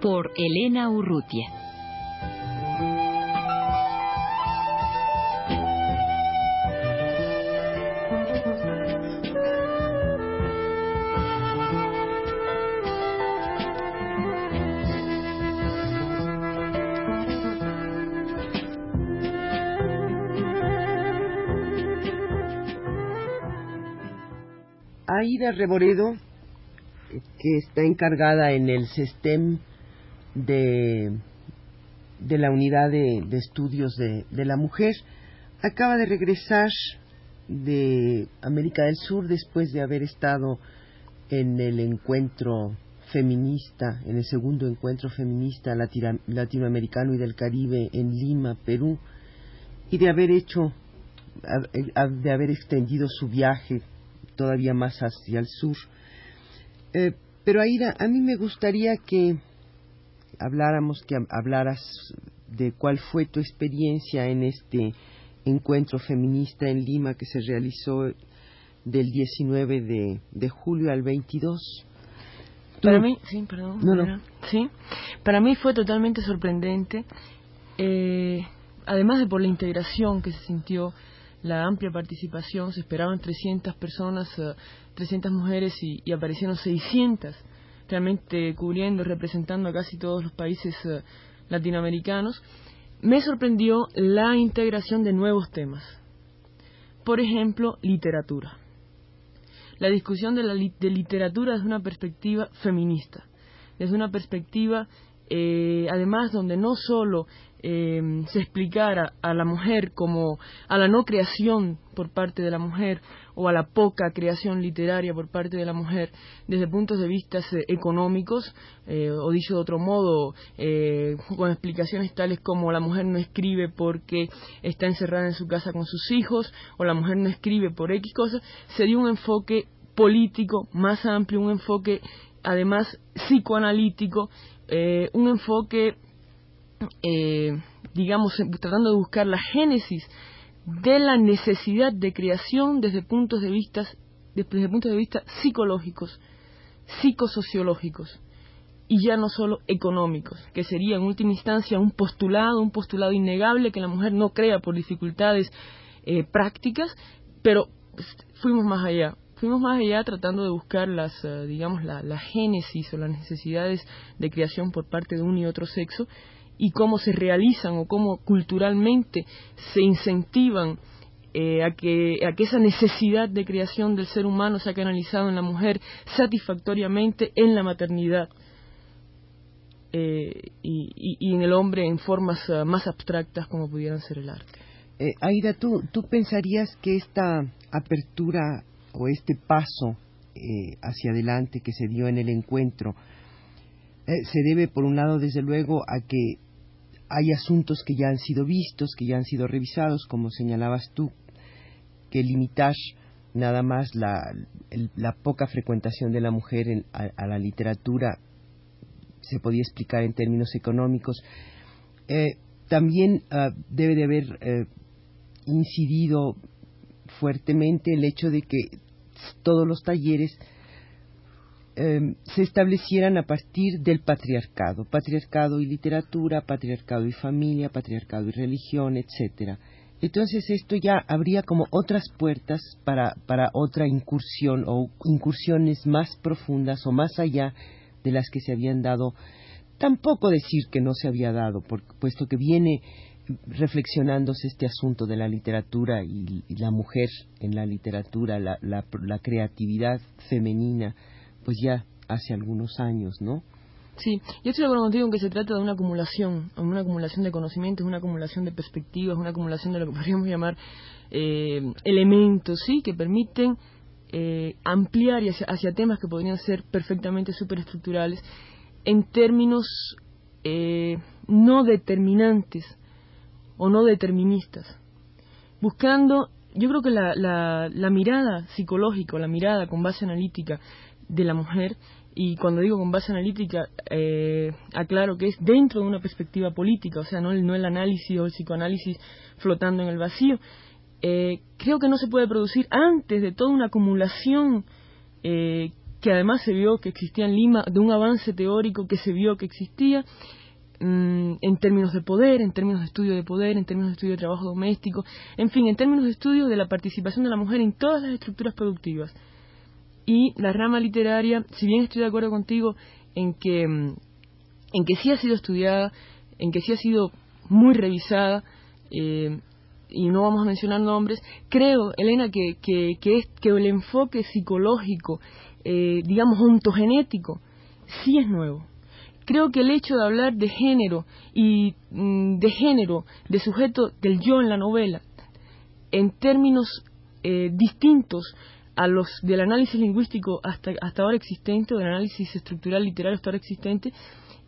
Por Elena Urrutia. Aida Reboredo, que está encargada en el SESTEM de, de la Unidad de, Estudios de, de, la Mujer, acaba de regresar de América del Sur después de haber estado en el encuentro feminista, en el segundo encuentro feminista latino, latinoamericano y del Caribe en Lima, Perú, y de haber hecho, de haber extendido su viaje todavía más hacia el sur. Eh, pero Aida, a mí me gustaría que habláramos, que hablaras de cuál fue tu experiencia en este encuentro feminista en Lima que se realizó del 19 de, de julio al 22. Para mí, sí, perdón. No, no. Sí, para mí fue totalmente sorprendente, eh, además de por la integración que se sintió la amplia participación, se esperaban 300 personas, 300 mujeres y, y, aparecieron 600, realmente cubriendo, representando a casi todos los países uh, latinoamericanos. Me sorprendió la integración de nuevos temas. Por ejemplo, literatura. La discusión de la de literatura desde una perspectiva feminista, desde una perspectiva, eh, además, donde no solo eh, se explicara a la mujer como a la no creación por parte de la mujer o a la poca creación literaria por parte de la mujer desde puntos de vista eh, económicos eh, o dicho de otro modo eh, con explicaciones tales como la mujer no escribe porque está encerrada en su casa con sus hijos o la mujer no escribe por X cosas sería un enfoque político más amplio un enfoque además psicoanalítico un enfoque eh, digamos, tratando de buscar la génesis de la necesidad de creación desde puntos de vista, desde puntos de vista psicológicos, psicosociológicos y ya no solo económicos, que sería en última instancia un postulado, un postulado innegable que la mujer no crea por dificultades eh, prácticas, pero fuimos más allá, fuimos más allá tratando de buscar las, uh, digamos, la, la génesis o las necesidades de creación por parte de un y otro sexo y cómo se realizan o cómo culturalmente se incentivan eh, a, que, a que esa necesidad de creación del ser humano sea canalizado en la mujer satisfactoriamente en la maternidad eh, y, y, en el hombre en formas más abstractas como pudieran ser el arte. Eh, Aida, ¿tú, ¿tú pensarías que esta apertura o este paso eh, hacia adelante que se dio en el encuentro eh, se debe, por un lado, desde luego, a que hay asuntos que ya han sido vistos, que ya han sido revisados, como señalabas tú, que limitar nada más la, poca frecuentación de la mujer a, la literatura se podía explicar en términos económicos. Eh, también uh, debe de haber incidido fuertemente el hecho de que todos los talleres eh, se establecieran a partir del patriarcado, patriarcado y literatura, patriarcado y familia, patriarcado y religión, etcétera. Entonces esto ya habría como otras puertas para, para otra incursión o incursiones más profundas o más allá de las que se habían dado. Tampoco decir que no se había dado, puesto que viene reflexionándose este asunto de la literatura y, la mujer en la literatura, la, la, la creatividad femenina, pues ya hace algunos años, ¿no? Sí, yo estoy de acuerdo contigo en que se trata de una acumulación, una acumulación de conocimientos, una acumulación de perspectivas, una acumulación de lo que podríamos llamar eh, elementos, sí, que permiten eh, ampliar hacia, temas que podrían ser perfectamente superestructurales en términos eh, no determinantes o no deterministas, buscando, yo creo que la, la, mirada psicológica, la mirada con base analítica de la mujer, y cuando digo con base analítica, eh, aclaro que es dentro de una perspectiva política, o sea, no el, no el análisis o el psicoanálisis flotando en el vacío, eh, creo que no se puede producir antes de toda una acumulación eh, que además se vio que existía en Lima, de un avance teórico que se vio que existía en términos de poder, en términos de estudio de poder, en términos de estudio de trabajo doméstico, en fin, en términos de estudio de la participación de la mujer en todas las estructuras productivas. Y la rama literaria, si bien estoy de acuerdo contigo en que, mm, en que sí ha sido estudiada, en que sí ha sido muy revisada, eh, y no vamos a mencionar nombres, creo, Elena, que, que, que, es, que el enfoque psicológico, eh, digamos, ontogenético, sí es nuevo. Creo que el hecho de hablar de género y mm, de género, de sujeto del yo en la novela, en términos eh, distintos a los del análisis lingüístico hasta, hasta ahora existente, o del análisis estructural literario hasta ahora existente,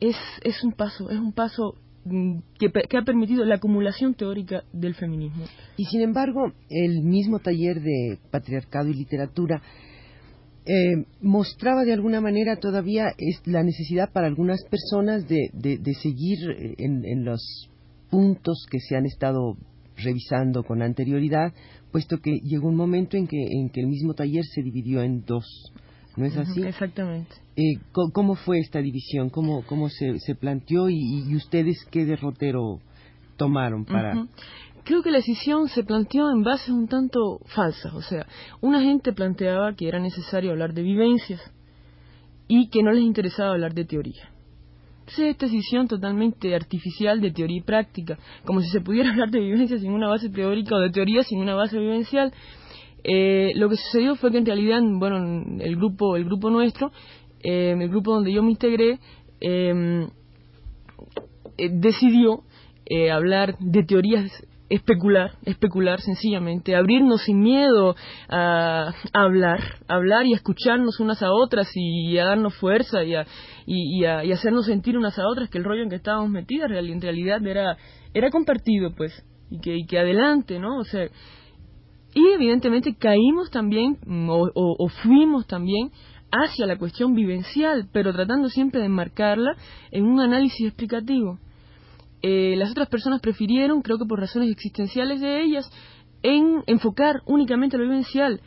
es, es un paso, es un paso Mm, que, ha permitido la acumulación teórica del feminismo. Y sin embargo, el mismo taller de patriarcado y literatura eh, mostraba de alguna manera todavía es la necesidad para algunas personas de, de, seguir eh, en, en, los puntos que se han estado revisando con anterioridad, puesto que llegó un momento en que, en que el mismo taller se dividió en dos ¿no es así? Exactamente. Eh, ¿Cómo fue esta división? ¿Cómo, cómo se, se planteó y, ustedes qué derrotero tomaron para...? Creo que la decisión se planteó en bases un tanto falsas. O sea, una gente planteaba que era necesario hablar de vivencias y que no les interesaba hablar de teoría. Entonces, esta decisión totalmente artificial de teoría y práctica, como si se pudiera hablar de vivencias sin una base teórica o de teoría sin una base vivencial, eh, lo que sucedió fue que en realidad, bueno, el grupo, el grupo nuestro, eh, el grupo donde yo me integré, em, eh, decidió hablar de teorías especular, especular sencillamente, abrirnos sin miedo a, hablar, hablar y escucharnos unas a otras y, a darnos fuerza y a, y, a, y hacernos sentir unas a otras que el rollo en que estábamos metidas en realidad era, era compartido, pues, y que, y que adelante, ¿no? O sea, y evidentemente caímos también, mm, o, fuimos también, hacia la cuestión vivencial, pero tratando siempre de enmarcarla en un análisis explicativo. Eh, las otras personas prefirieron, creo que por razones existenciales de ellas, en enfocar únicamente lo vivencial,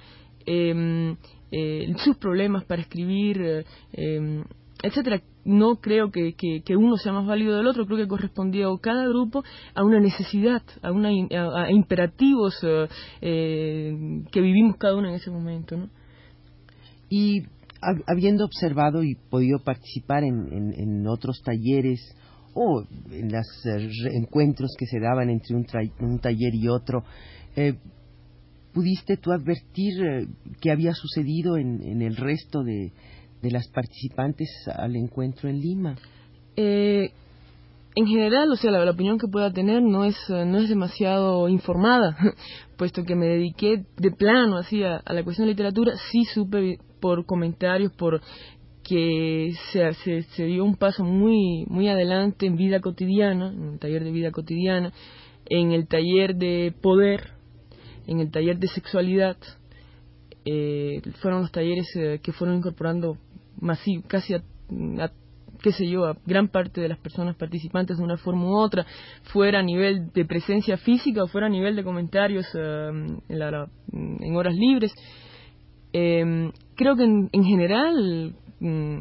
em, eh, sus problemas para escribir, eh, em, etcétera. No creo que, uno sea más válido del otro, creo que correspondió cada grupo a una necesidad, a, una, a, imperativos eh, que vivimos cada uno en ese momento. ¿no? Y habiendo observado y podido participar en, en, otros talleres o en los eh, encuentros que se daban entre un, un taller y otro, ¿pudiste tú advertir qué había sucedido en, en el resto de, de las participantes al encuentro en Lima? Eh, en general, o sea, la, opinión que pueda tener no es, eh, no es demasiado informada, puesto que me dediqué de plano así a, la cuestión de literatura, sí supe por comentarios, por que se, se, se, dio un paso muy, muy adelante en vida cotidiana, en el taller de vida cotidiana, en el taller de poder, en el taller de sexualidad, eh, fueron los talleres eh, que fueron incorporando masivo, casi a, qué sé yo, a gran parte de las personas participantes de una forma u otra, fuera a nivel de presencia física o fuera a nivel de comentarios eh, en, horas libres. Em, creo que en, general, mm,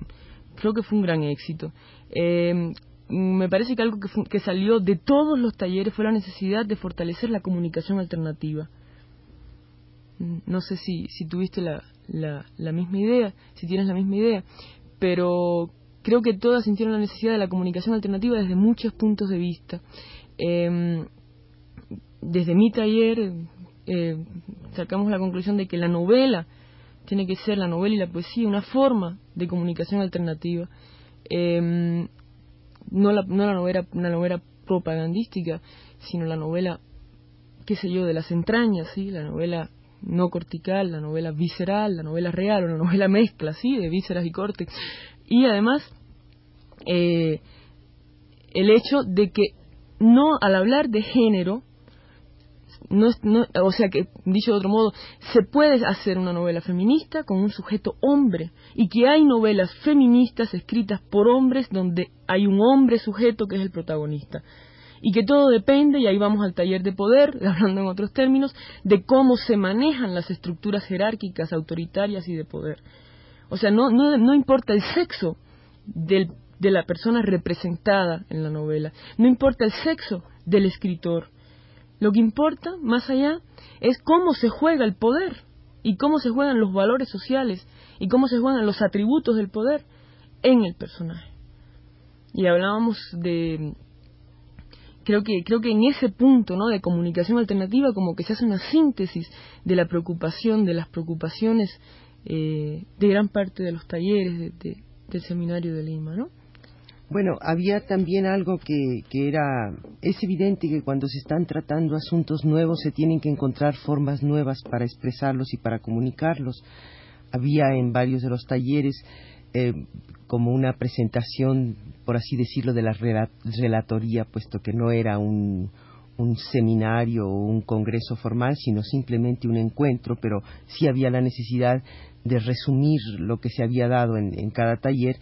creo que fue un gran éxito. Em, me parece que algo que, que salió de todos los talleres fue la necesidad de fortalecer la comunicación alternativa. Mm, no sé si, si tuviste la, la, misma idea, si tienes la misma idea, pero creo que todas sintieron la necesidad de la comunicación alternativa desde muchos puntos de vista. Em, desde mi taller eh, sacamos la conclusión de que la novela tiene que ser la novela y la poesía una forma de comunicación alternativa, em, no, la, no la novela, una novela propagandística, sino la novela, qué sé yo, de las entrañas, ¿sí? la novela no cortical, la novela visceral, la novela real o la novela mezcla, sí, de vísceras y corte. Y además, eh, el hecho de que no, al hablar de género, no, o sea que, dicho de otro modo, se puede hacer una novela feminista con un sujeto hombre y que hay novelas feministas escritas por hombres donde hay un hombre sujeto que es el protagonista y que todo depende, y ahí vamos al taller de poder, hablando en otros términos, de cómo se manejan las estructuras jerárquicas, autoritarias y de poder. O sea, no, no, no importa el sexo del, de la persona representada en la novela, no importa el sexo del escritor, lo que importa, más allá, es cómo se juega el poder y cómo se juegan los valores sociales y cómo se juegan los atributos del poder en el personaje. Y hablábamos de creo que creo que en ese punto, ¿no? de comunicación alternativa como que se hace una síntesis de la preocupación, de las preocupaciones eh, de gran parte de los talleres del seminario de Lima, ¿no? Bueno, había también algo que, que era, es evidente que cuando se están tratando asuntos nuevos se tienen que encontrar formas nuevas para expresarlos y para comunicarlos. Había en varios de los talleres eh, como una presentación, por así decirlo, de la relatoría, puesto que no era un, seminario o un congreso formal, sino simplemente un encuentro, pero sí había la necesidad de resumir lo que se había dado en cada taller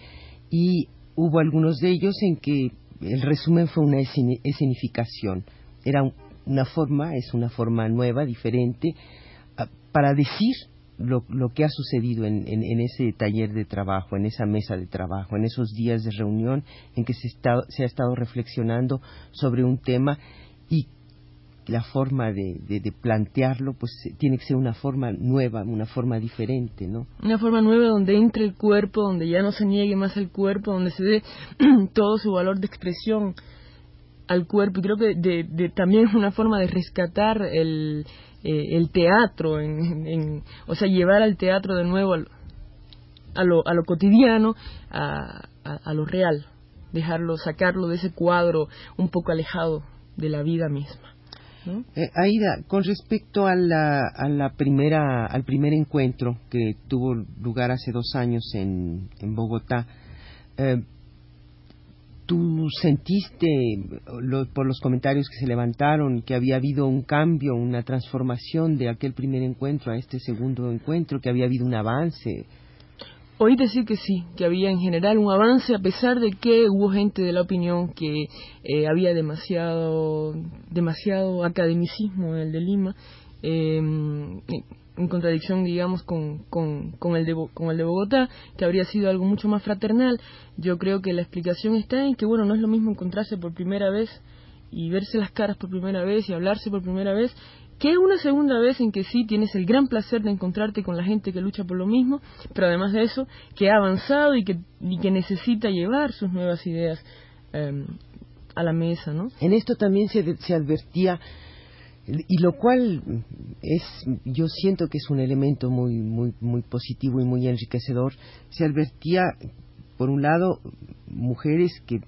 y hubo algunos de ellos en que el resumen fue una escenificación. Era una forma, es una forma nueva, diferente, ah, para decir lo, lo que ha sucedido en, en, ese taller de trabajo, en esa mesa de trabajo, en esos días de reunión en que se, está, se ha estado reflexionando sobre un tema y la forma de, de, plantearlo pues tiene que ser una forma nueva, una forma diferente, ¿no? Una forma nueva donde entre el cuerpo, donde ya no se niegue más el cuerpo, donde se dé todo su valor de expresión al cuerpo y creo que de, de, también es una forma de rescatar el, eh, teatro, en, o sea, llevar al teatro de nuevo a, lo, a lo cotidiano, a lo real, dejarlo, sacarlo de ese cuadro un poco alejado de la vida misma. Eh, Aida, con respecto a la, primera, al primer encuentro que tuvo lugar hace dos años en, Bogotá, eh, ¿tú sentiste por los comentarios que se levantaron que había habido un cambio, una transformación de aquel primer encuentro a este segundo encuentro, que había habido un avance? Oí decir que sí, que había en general un avance a pesar de que hubo gente de la opinión que eh, había demasiado, demasiado academicismo en el de Lima, em, en contradicción, digamos, con, con, con, el de, con el de Bogotá, que habría sido algo mucho más fraternal. Yo creo que la explicación está en que, bueno, no es lo mismo encontrarse por primera vez y verse las caras por primera vez y hablarse por primera vez que una segunda vez en que sí tienes el gran placer de encontrarte con la gente que lucha por lo mismo, pero además de eso, que ha avanzado y que, y que necesita llevar sus nuevas ideas em, a la mesa, ¿no? En esto también se, se advertía y lo cual es yo siento que es un elemento muy muy muy positivo y muy enriquecedor se advertía por un lado mujeres que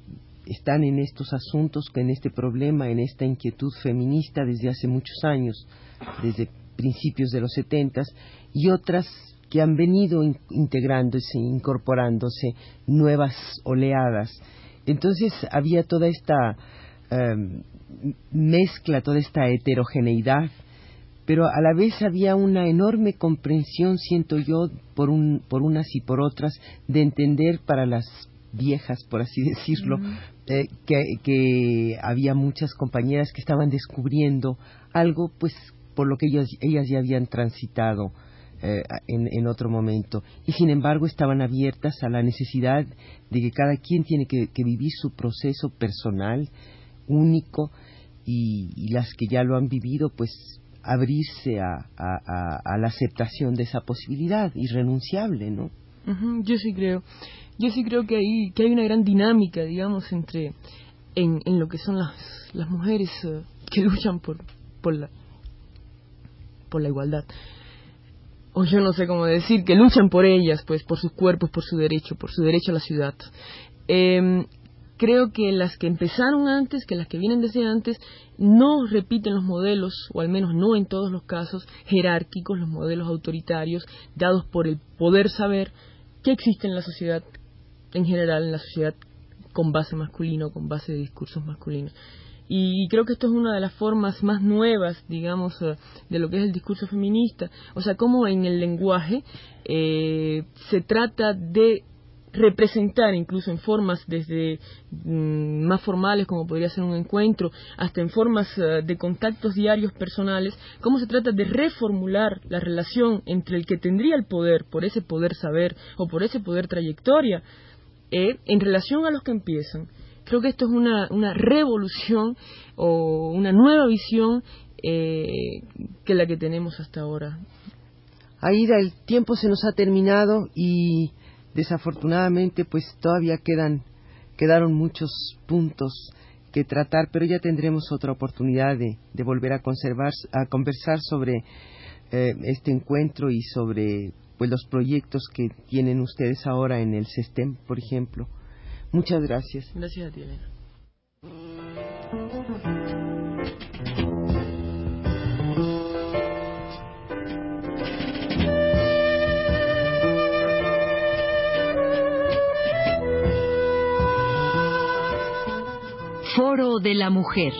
están en estos asuntos, en este problema, en esta inquietud feminista desde hace muchos años, desde principios de los setentas, y otras que han venido integrándose, incorporándose nuevas oleadas. Entonces había toda esta em, mezcla, toda esta heterogeneidad, pero a la vez había una enorme comprensión, siento yo, por, un, por unas y por otras, de entender para las viejas, por así decirlo, eh, que, había muchas compañeras que estaban descubriendo algo, pues, por lo que ellas, ellas ya habían transitado eh, en, otro momento. Y sin embargo estaban abiertas a la necesidad de que cada quien tiene que, vivir su proceso personal, único, y, las que ya lo han vivido, pues, abrirse a, a, la aceptación de esa posibilidad irrenunciable, ¿no? yo sí creo yo sí creo que hay, que hay una gran dinámica, digamos, entre en, en lo que son las, las mujeres eh, que luchan por, por, la, por la igualdad. O yo no sé cómo decir, que luchan por ellas, pues, por sus cuerpos, por su derecho, por su derecho a la ciudad. Eh, creo que las que empezaron antes, que las que vienen desde antes, no repiten los modelos, o al menos no en todos los casos, jerárquicos, los modelos autoritarios dados por el poder saber que existe en la sociedad en general, en la sociedad con base masculino, con base de discursos masculinos. Y creo que esto es una de las formas más nuevas, digamos, eh, de lo que es el discurso feminista. O sea, cómo en el lenguaje eh, se trata de representar incluso en formas desde mm, más formales como podría ser un encuentro hasta en formas eh, de contactos diarios personales cómo se trata de reformular la relación entre el que tendría el poder por ese poder saber o por ese poder trayectoria en relación a los que empiezan Creo que esto es una, una revolución o una nueva visión eh, que la que tenemos hasta ahora. Aida, el tiempo se nos ha terminado y desafortunadamente pues todavía quedan quedaron muchos puntos que tratar, pero ya tendremos otra oportunidad de, de volver a, conservar, a conversar sobre eh, este encuentro y sobre pues los proyectos que tienen ustedes ahora en el SESTEM, por ejemplo. Muchas gracias. Gracias a ti, Foro de la Mujer.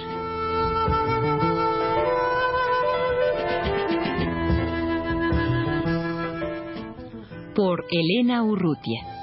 Por Elena Urrutia.